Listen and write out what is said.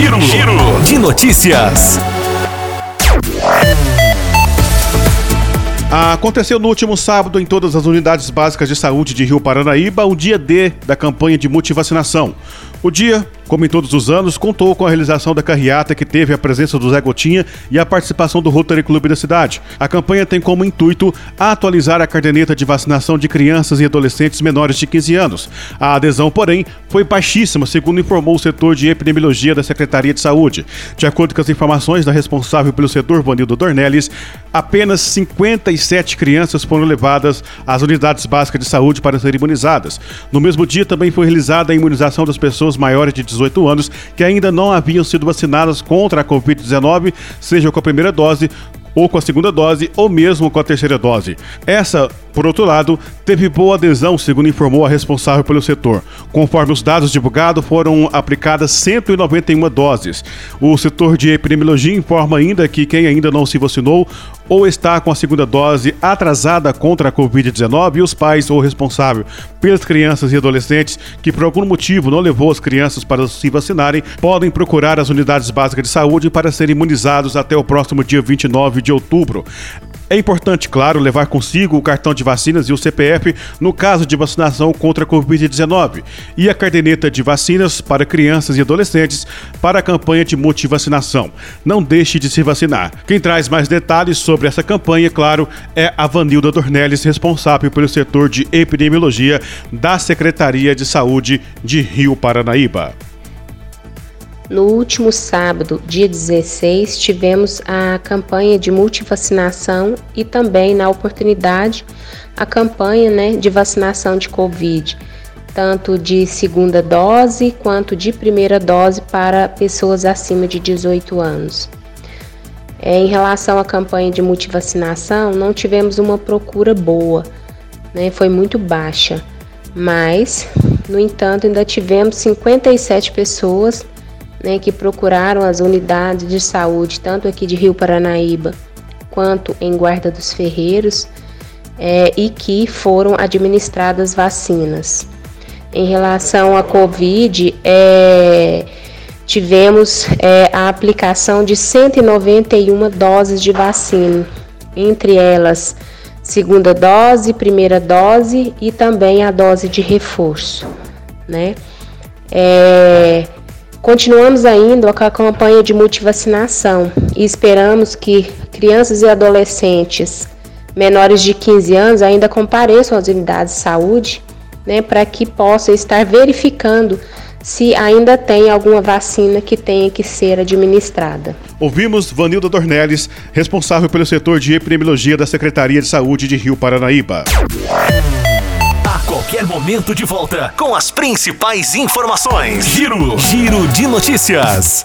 Giro, Giro de notícias. Aconteceu no último sábado em todas as unidades básicas de saúde de Rio Paranaíba o dia D da campanha de multivacinação. O dia, como em todos os anos, contou com a realização da carreata que teve a presença do Zé Gotinha e a participação do Rotary Clube da cidade. A campanha tem como intuito atualizar a caderneta de vacinação de crianças e adolescentes menores de 15 anos. A adesão, porém, foi baixíssima, segundo informou o setor de epidemiologia da Secretaria de Saúde. De acordo com as informações da responsável pelo setor, Vanildo Dornelles, apenas 57 crianças foram levadas às unidades básicas de saúde para serem imunizadas. No mesmo dia também foi realizada a imunização das pessoas maiores de 18 anos que ainda não haviam sido vacinadas contra a Covid-19, seja com a primeira dose ou com a segunda dose, ou mesmo com a terceira dose. Essa, por outro lado, teve boa adesão, segundo informou a responsável pelo setor. Conforme os dados divulgados, foram aplicadas 191 doses. O setor de epidemiologia informa ainda que quem ainda não se vacinou ou está com a segunda dose atrasada contra a Covid-19 e os pais ou responsável pelas crianças e adolescentes que por algum motivo não levou as crianças para se vacinarem, podem procurar as unidades básicas de saúde para serem imunizados até o próximo dia 29 de outubro. É importante, claro, levar consigo o cartão de vacinas e o CPF no caso de vacinação contra a Covid-19 e a caderneta de vacinas para crianças e adolescentes para a campanha de multivacinação. Não deixe de se vacinar. Quem traz mais detalhes sobre essa campanha, claro, é a Vanilda Dornelles, responsável pelo setor de epidemiologia da Secretaria de Saúde de Rio Paranaíba. No último sábado, dia 16, tivemos a campanha de multivacinação e também, na oportunidade, a campanha né, de vacinação de Covid, tanto de segunda dose quanto de primeira dose para pessoas acima de 18 anos. É, em relação à campanha de multivacinação, não tivemos uma procura boa, né, foi muito baixa, mas, no entanto, ainda tivemos 57 pessoas né, que procuraram as unidades de saúde, tanto aqui de Rio Paranaíba quanto em Guarda dos Ferreiros, é, e que foram administradas vacinas. Em relação à Covid, é, tivemos é, a aplicação de 191 doses de vacina, entre elas segunda dose, primeira dose e também a dose de reforço, né? É, Continuamos ainda com a campanha de multivacinação e esperamos que crianças e adolescentes menores de 15 anos ainda compareçam às unidades de saúde, né, para que possam estar verificando se ainda tem alguma vacina que tenha que ser administrada. Ouvimos Vanilda Dornelles, responsável pelo setor de epidemiologia da Secretaria de Saúde de Rio Paranaíba qualquer momento de volta com as principais informações. Giro, Giro de notícias.